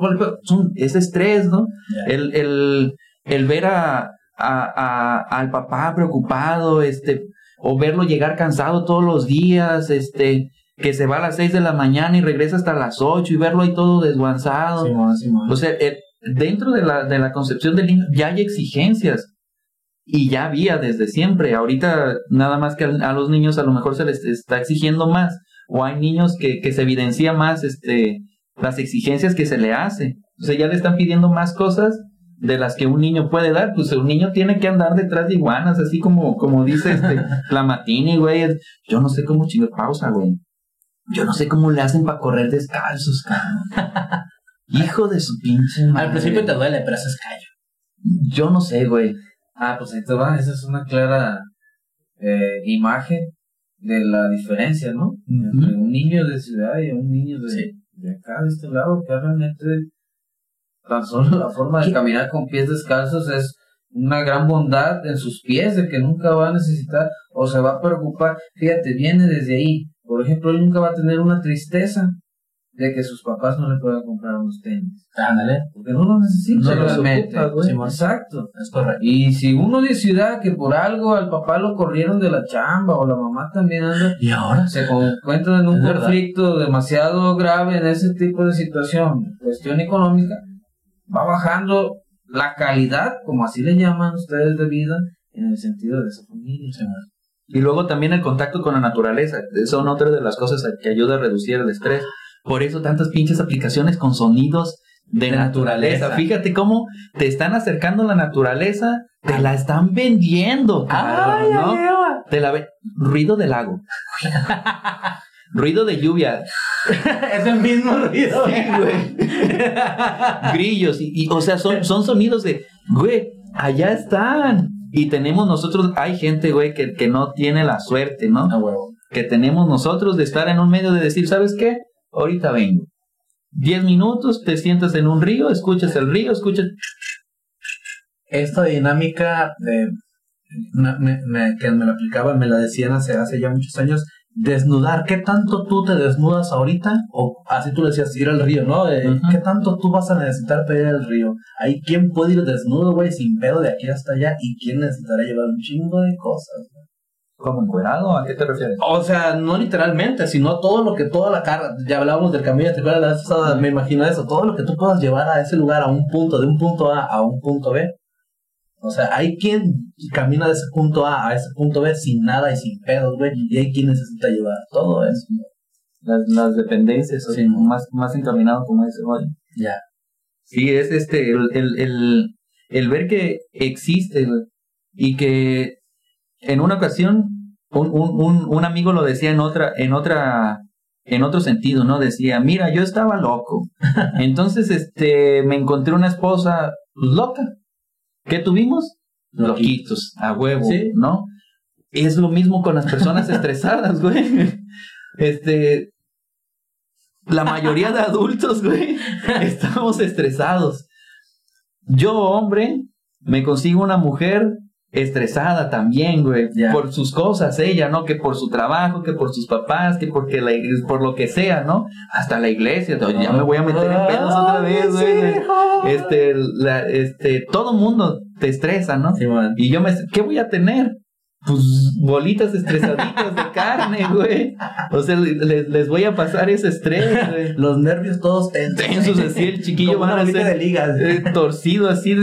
Es, estrés, ¿no? El, el, el ver a, a, a- al papá preocupado, este, o verlo llegar cansado todos los días, este, que se va a las seis de la mañana y regresa hasta las ocho y verlo ahí todo desguanzado. Simón, Simón. O sea, el- dentro de la, de la concepción del niño ya hay exigencias. Y ya había desde siempre. Ahorita nada más que a, los niños a lo mejor se les está exigiendo más. O hay niños que, que se evidencia más este, las exigencias que se le hace. O sea, ya le están pidiendo más cosas de las que un niño puede dar. Pues un niño tiene que andar detrás de iguanas, así como, como dice este Lamatini, güey. Yo no sé cómo chingar pausa, güey. Yo no sé cómo le hacen para correr descalzos, cabrón. Hijo de su pinche madre. Al principio te duele, pero eso es callo. Yo no sé, güey. Ah, pues ahí te va, esa es una clara eh, imagen de la diferencia, ¿no? Entre un niño de ciudad y un niño de, Sí. de acá, de este lado, que realmente tan solo la forma de ¿Qué? caminar con pies descalzos es una gran bondad en sus pies, de que nunca va a necesitar o se va a preocupar. Fíjate, viene desde ahí. Por ejemplo, él nunca va a tener una tristeza de que sus papás no le puedan comprar unos tenis. Ándale, Porque no lo necesita No los ocupa, güey. Exacto. es correcto. Y si uno de ciudad que por algo al papá lo corrieron de la chamba o la mamá también anda, Y ahora se encuentran en un Es verdad. conflicto demasiado grave en ese tipo de situación, cuestión económica, va bajando la calidad, como así le llaman ustedes de vida, en el sentido de esa familia. Y luego también el contacto con la naturaleza. Son otras de las cosas que ayuda a reducir el estrés. Por eso tantas pinches aplicaciones con sonidos de, naturaleza. naturaleza. Fíjate cómo te están acercando la naturaleza, te la están vendiendo. cabrón, ¿no? Te la ve- Ruido del lago. Ruido de lluvia. es el mismo ruido. Sí, güey. Grillos. Y, y, o sea, son, son sonidos de, güey, allá están. Y tenemos nosotros, hay gente, güey, que, que no tiene la suerte, ¿no? Que tenemos nosotros de estar en un medio de decir, ¿sabes qué? Ahorita vengo. Diez minutos, te sientas en un río, escuchas el río, escuchas... Esta dinámica de, me, me- que me la aplicaban, me la decían hace, hace ya muchos años, desnudar, ¿qué tanto tú te desnudas ahorita? O así tú le decías, ir al río, ¿no? Eh. ¿Qué tanto tú vas a necesitar para ir al río? Hay quien puede ir desnudo, güey, sin pedo de aquí hasta allá, y quién necesitará llevar un chingo de cosas. ¿Como encuerado? ¿A qué te refieres? O sea, no literalmente, sino todo lo que, toda la carga, ya hablábamos del camino, ¿te acuerdas? La vez pasada? Me imagino eso, todo lo que tú puedas llevar a ese lugar, a un punto, de un punto A a un punto B. O sea, hay quien camina de ese punto A a ese punto B sin nada y sin pedos, güey, y hay quien necesita llevar todo eso. Las, las dependencias, Sí. así, más, más encaminado como ese, güey. Ya. Sí, es este, el, el, el, el ver que existe, güey, y que en una ocasión un, un, un, amigo lo decía en otra, en otra, en otro sentido, ¿no? Decía, mira, yo estaba loco. Entonces, este, me encontré una esposa loca. ¿Qué tuvimos? Loquitos, a huevo, Sí. ¿no? Es lo mismo con las personas estresadas, güey. Este, la mayoría de adultos, güey, estamos estresados. Yo, hombre, me consigo una mujer estresada también, güey, por sus cosas, ella, ¿no? Que por su trabajo, que por sus papás, que porque la, por lo que sea, ¿no? Hasta la iglesia, to- ya me voy a meter en pedos otra vez, güey. Este, la, este, todo mundo te estresa, ¿no? Y yo me, ¿qué voy a tener? Pues bolitas estresaditas de carne, güey. O sea, les, les voy a pasar ese estrés, güey. Los nervios todos tensos. Tensos así, el chiquillo van a ser de ligas. eh, torcido así,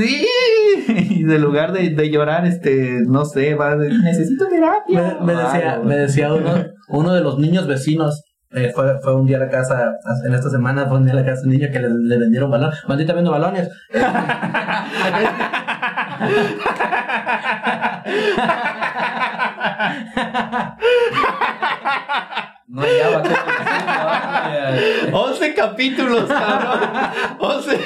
y de lugar de, de llorar, este, no sé, va necesito terapia. Me, me decía, me decía uno, uno de los niños vecinos. eh, fue, fue un día a la casa, en esta semana fue un día a la casa un niño que le, le vendieron balón. Maldita viendo balones. No hallaba cómo decirlo, 11 capítulos, cabrón. 11.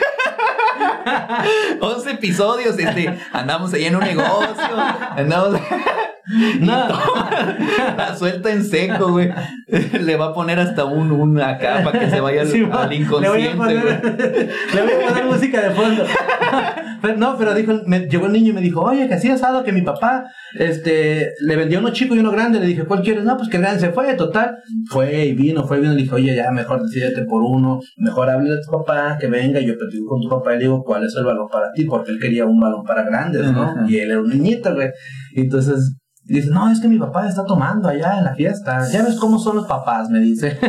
11 episodios, este, andamos ahí en un negocio, andamos No, la suelta en seco, güey. Le va a poner hasta un, un acá para que se vaya al, le voy a inconsciente, güey. poner, le voy a poner música de fondo. Pero, no, pero dijo, me, llegó el niño y me dijo, oye, que así asado que mi papá este, le vendió uno chico y uno grande. Le dije, ¿cuál quieres? No, pues que el grande se fue, total. Fue y vino, fue y vino. Le dije, oye, ya mejor decídete por uno, mejor hable a tu papá, que venga. Yo platico con tu papá y le digo, ¿cuál es el balón para ti? Porque él quería un balón para grandes, ¿no? Ajá. Y él era un niñito, güey. Entonces dice, no, es que mi papá está tomando allá en la fiesta. Ya ves cómo son los papás, me dice.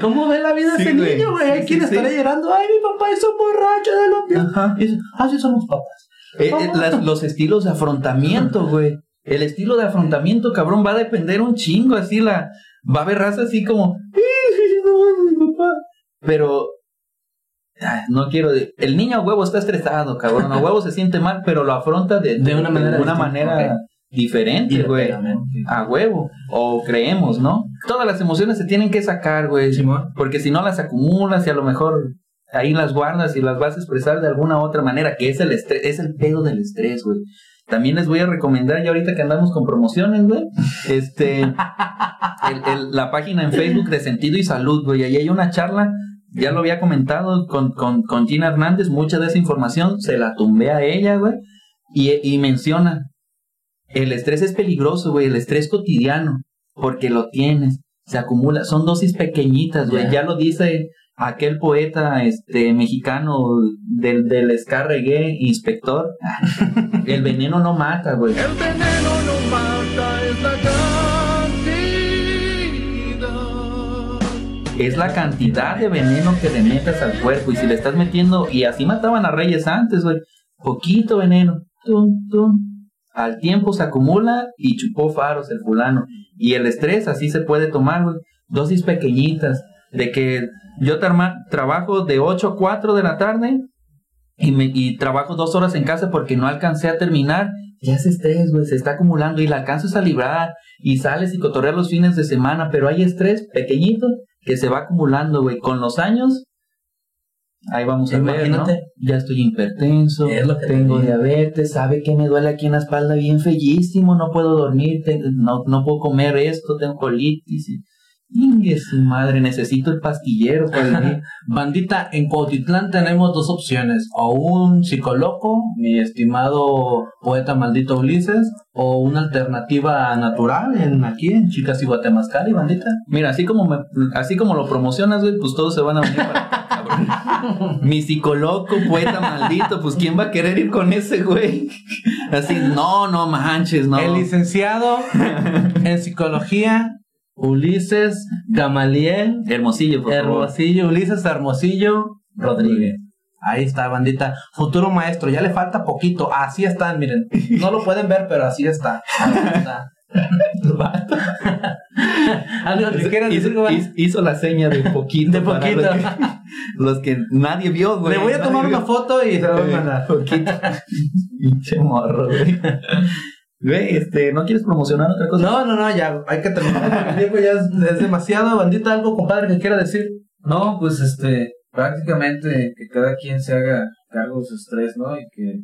¿Cómo ve la vida Sí, ese güey. niño, güey? Hay Sí, estará llorando, ay, mi papá es un borracho de los pies. Ajá. Y dice, así somos papás. Eh, eh, las- los estilos de afrontamiento, güey. El estilo de afrontamiento, cabrón, va a depender un chingo, así la... Va a haber raza así como... "No, mi papá". Pero... ay, no quiero... El niño a huevo está estresado, cabrón. A huevo se siente mal, pero lo afronta de, De una manera diferente, güey. A huevo. O creemos, ¿no? Todas las emociones se tienen que sacar, güey. Porque si no las acumulas y a lo mejor ahí las guardas y las vas a expresar de alguna otra manera, que es el estrés, es el pedo del estrés, güey. También les voy a recomendar, ya ahorita que andamos con promociones, güey, este, el- el- la página en Facebook de Sentido y Salud, güey. Ahí hay una charla, ya lo había comentado con, con, con Gina Hernández, mucha de esa información se la tumbé a ella, güey, y, y menciona, el estrés es peligroso, güey, el estrés cotidiano, porque lo tienes, se acumula, son dosis pequeñitas, güey, Ya. ya lo dice aquel poeta este mexicano del, del ska reggae, inspector, el veneno no mata, güey. El veneno no mata, es la Es la cantidad de veneno que le metas al cuerpo. Y si le estás metiendo, y así mataban a reyes antes, güey. Poquito veneno. Tum, tum. Al tiempo se acumula y chupó faros el fulano. Y el estrés así se puede tomar. Dosis pequeñitas. De que yo trabajo de 8 a 4 de la tarde y trabajo dos horas en casa porque no alcancé a terminar. Ya ese estrés, güey, se está acumulando y la alcanzas a librar y sales y cotorreas los fines de semana, pero hay estrés pequeñito que se va acumulando, güey. Con los años, ahí vamos a ver, ¿no? Ya estoy hipertenso, Es lo que te tengo diabetes, sabe que me duele aquí en la espalda bien fellísimo, no puedo dormir, no, no puedo comer esto, tengo colitis. Y, Ingue su madre, necesito el pastillero para día. Bandita, en Cuautitlán tenemos dos opciones. O un psicoloco, mi estimado poeta maldito Ulises, o una alternativa natural en aquí en Chicas y Guatemazcali, bandita. Mira, así como me, así como lo promocionas, güey, pues todos se van a venir para acá, cabrón. Mi psicoloco, poeta maldito, pues quién va a querer ir con ese güey. Así, no, no manches, no. El licenciado en psicología, Ulises Gamaliel Hermosillo, por favor. Hermosillo, Ulises Hermosillo Rodríguez. Ahí está, bandita. Futuro maestro, ya le falta poquito. Así están, miren. No lo pueden ver, pero así está. Así está. Algo que quieran hizo, decir, güey? hizo- hizo la seña de poquito. De poquito. Los que, los que nadie vio, güey. Le voy a tomar vio. una foto y se la voy a mandar. Poquito. Pinche morro, güey. Güey, este, ¿no quieres promocionar otra cosa? No, no, no, ya hay que terminar. El tiempo ya es, es demasiado. Bandita, algo, compadre, que quiera decir. No, pues este, prácticamente que cada quien se haga cargo de su estrés, ¿no? Y que,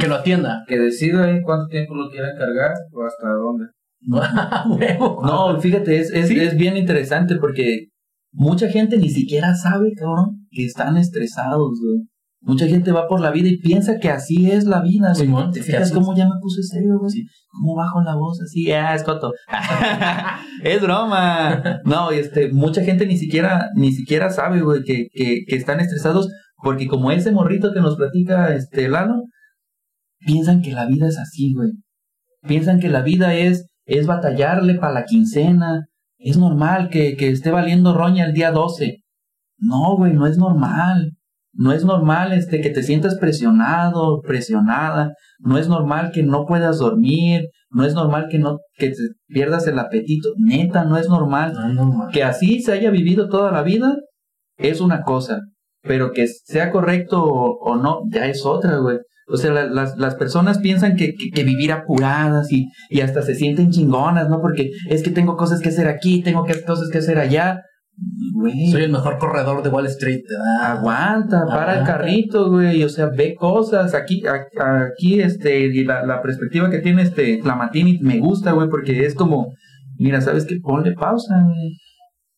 Que lo atienda. que decida en cuánto tiempo lo quiera cargar o hasta dónde. No, fíjate, es, es, Sí. es bien interesante porque mucha gente ni siquiera sabe, cabrón, que están estresados, güey. Mucha gente va por la vida y piensa que así es la vida. Simón, ¿Te fijas cómo ya me puse serio, güey? ¿Cómo bajo la voz así? Ah, es coto. es broma. No, este, mucha gente ni siquiera, ni siquiera sabe, güey, que, que, que están estresados porque como ese morrito que nos platica este Lalo, piensan que la vida es así, güey. Piensan que la vida es, es batallarle para la quincena. Es normal que, que esté valiendo roña el día 12. No, güey, no es normal. No es normal este que te sientas presionado, presionada. No es normal que no puedas dormir. No es normal que no que te pierdas el apetito. Neta, no es normal. No. Que así se haya vivido toda la vida es una cosa, pero que sea correcto o, o no, ya es otra, güey. O sea, la- las, las personas piensan que, que, que vivir apuradas y, y hasta se sienten chingonas, ¿no? Porque es que tengo cosas que hacer aquí, tengo que, cosas que hacer allá. Güey, Soy el mejor corredor de Wall Street. Ah, aguanta, para el carrito, güey. O sea, ve cosas. Aquí, aquí, este, y la, la perspectiva que tiene este Clamatini me gusta, güey, porque es como, mira, ¿sabes qué? Ponle pausa, güey.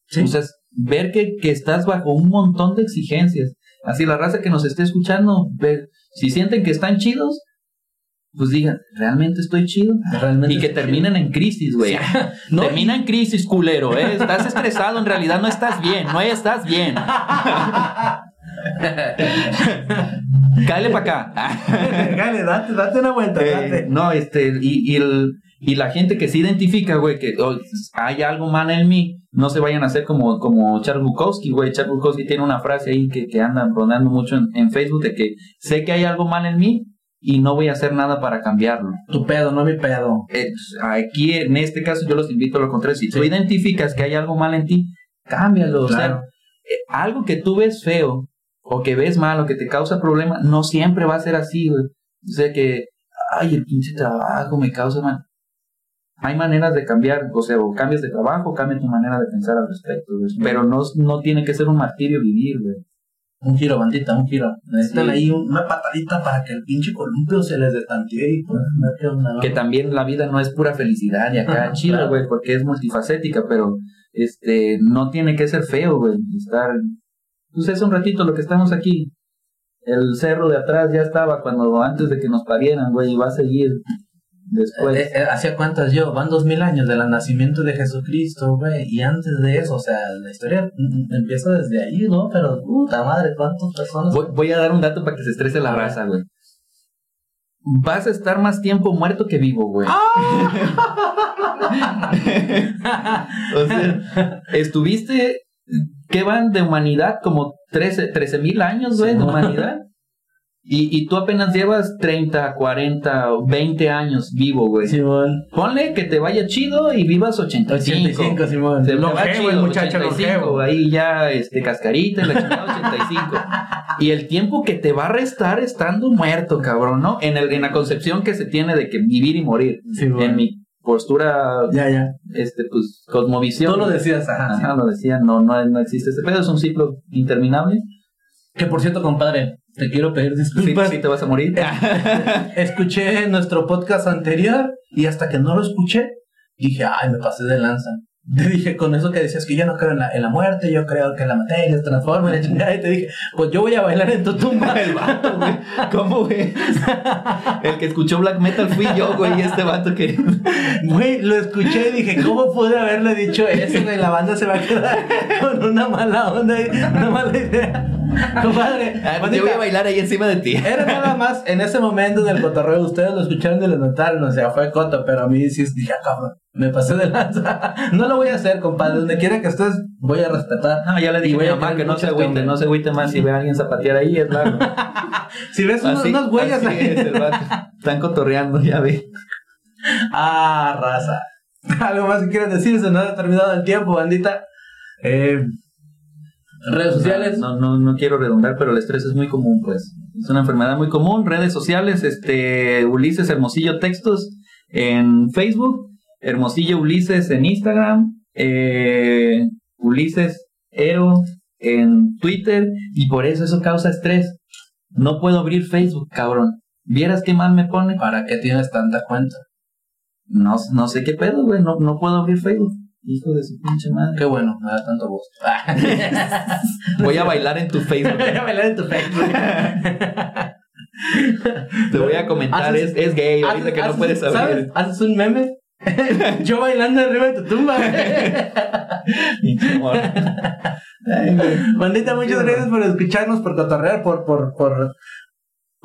Sí. O sea, ver que, que estás bajo un montón de exigencias. Así la raza que nos esté escuchando, ver, si sienten que están chidos, pues digan, ¿realmente estoy chido? Realmente Y que terminen en crisis, güey. No, Termina en crisis, culero, ¿eh? Estás estresado, en realidad no estás bien, no estás bien. Cáele para acá. Dale, date, date una vuelta, Eh, date. no, este, y, y, el, y la gente que se identifica, güey, que oh, hay algo mal en mí, no se vayan a hacer como, como Charles Bukowski, güey. Charles Bukowski tiene una frase ahí que, que anda rondando mucho en, en Facebook de que sé que hay algo mal en mí y no voy a hacer nada para cambiarlo. Tu pedo, no mi pedo. Eh, aquí, en este caso, yo los invito a lo contrario. Si tú Sí. identificas que hay algo mal en ti, cámbialo. O sea, Claro. eh, algo que tú ves feo o que ves mal o que te causa problema, no siempre va a ser así, güey. O sea que, ay, el pinche trabajo me causa mal. Hay maneras de cambiar, o sea, o cambias de trabajo, cambia tu manera de pensar al respecto, güey. Pero no, no tiene que ser un martirio vivir, güey. Un giro, bandita, un giro. Necesitan Sí. ahí un- una patadita para que el pinche columpio se les destantee y pues. ¿no? que también la vida no es pura felicidad y acá chido, claro. güey, porque es multifacética, pero este no tiene que ser feo, güey, estar pues es un ratito lo que estamos aquí. El cerro de atrás ya estaba cuando antes de que nos parieran, güey, y va a seguir después. Eh, eh, ¿Hacía cuántas yo? Van dos mil años del nacimiento de Jesucristo, güey. Y antes de eso, o sea, la historia empieza desde ahí, ¿no? Pero, puta madre, ¿cuántas personas? Voy, voy a dar un dato para que se estrese la raza, güey. Vas a estar más tiempo muerto que vivo, güey. o sea, estuviste, ¿qué van de humanidad? Como 13 mil años, güey, de humanidad. Y, y tú apenas llevas 30, 40, o 20 años vivo, güey. Simón. Ponle que te vaya chido y vivas 85. 85, Simón. Se lo va Longevo, el chido, muchacho 85, longevo. ahí ya este cascarita y la chingada 85. y el tiempo que te va a restar estando muerto, cabrón, ¿no? En el en la concepción que se tiene de que vivir y morir. Simón. En mi postura Ya, ya. este pues cosmovisión. Tú lo decías, ajá. sí. Ajá, lo decía, no no no existe ese pedo, es un ciclo interminable. Que por cierto, compadre, te quiero pedir Sí, disculpas. sí te vas a morir. Escuché nuestro podcast anterior y hasta que no lo escuché, dije, ay, me pasé de lanza. Te dije, con eso que decías que yo no creo en la, en la muerte, yo creo que la materia se transforma en la chingada. Y te dije, pues yo voy a bailar en tu tumba. El vato, güey. ¿Cómo, güey? El que escuchó black metal fui yo, güey, y este vato que Güey, lo escuché y dije, ¿cómo pude haberle dicho eso, güey? La banda se va a quedar con una mala onda, y una mala idea. Compadre, Ah, pues yo voy a bailar ahí encima de ti. Era nada más en ese momento del cotorreo, ustedes lo escucharon y lo notaron, o sea, fue coto, pero a mí sí dije, ah, cabrón, me pasé de lanza. No lo voy a hacer, compadre, donde quiera que estés, voy a respetar. No, ya le Y dije a voy mi a mamá tener que no se agüite, no se agüite más si ve a alguien zapatear ahí, es largo. Si ves unos, unas huellas así ahí. es, el vato. Están cotorreando, ya ve. Ah, raza. Algo más que quieras decir, se nos ha terminado el tiempo, bandita. Eh, redes sociales. No, no, no quiero redundar, pero el estrés es muy común, pues. Es una enfermedad muy común. Redes sociales, este, Ulises Hermosillo Textos en Facebook, Hermosillo Ulises en Instagram, eh, Ulises Ero en Twitter, y por eso eso causa estrés. No puedo abrir Facebook, cabrón. ¿Vieras qué mal me pone? ¿Para qué tienes tanta cuenta? No, no sé qué pedo, güey. No, no puedo abrir Facebook. Hijo de su pinche madre. Qué bueno, me da tanto gusto. Voy a bailar en tu Facebook. Voy a bailar en tu Facebook. Te voy a comentar, es, es gay, ahorita que no puedes ¿sabes? abrir. Haces un meme. Yo bailando arriba de tu tumba. Ay. Bandita, muchas gracias por escucharnos, por cotorrear, por, por, por,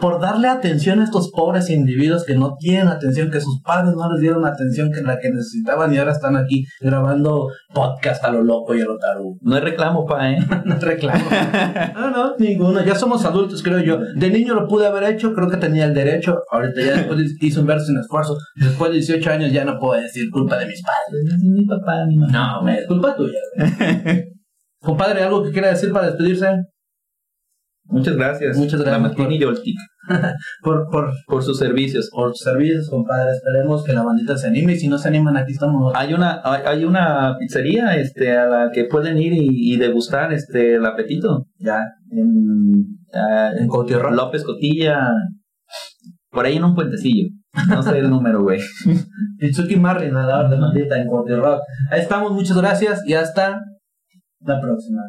por darle atención a estos pobres individuos que no tienen atención, que sus padres no les dieron atención que la que necesitaban y ahora están aquí grabando podcast a lo loco y a lo tarugo. No hay reclamo, pa, ¿eh? No reclamo. No, no, ninguno. Ya somos adultos, creo yo. De niño lo pude haber hecho, creo que tenía el derecho. Ahorita ya después hice un verso sin esfuerzo. Después de 18 años ya no puedo decir culpa de mis padres. Mi papá, mi mamá. No, es culpa tuya. Compadre, ¿algo que quiera decir para despedirse? Muchas gracias. Muchas gracias La Martín y Yoltic Por, por, por sus servicios. por tus servicios, compadre. Esperemos que la bandita se anime y si no se animan, aquí estamos. Hay una, hay, hay una pizzería, este, a la que pueden ir y, y degustar, este, el apetito. Ya, en, ah, En Cotierra. López Cotilla, por ahí en un puentecillo. No sé el número, güey. Itsuki Marlin, nadador de bandita en Rock. Ahí estamos, muchas gracias y hasta la próxima.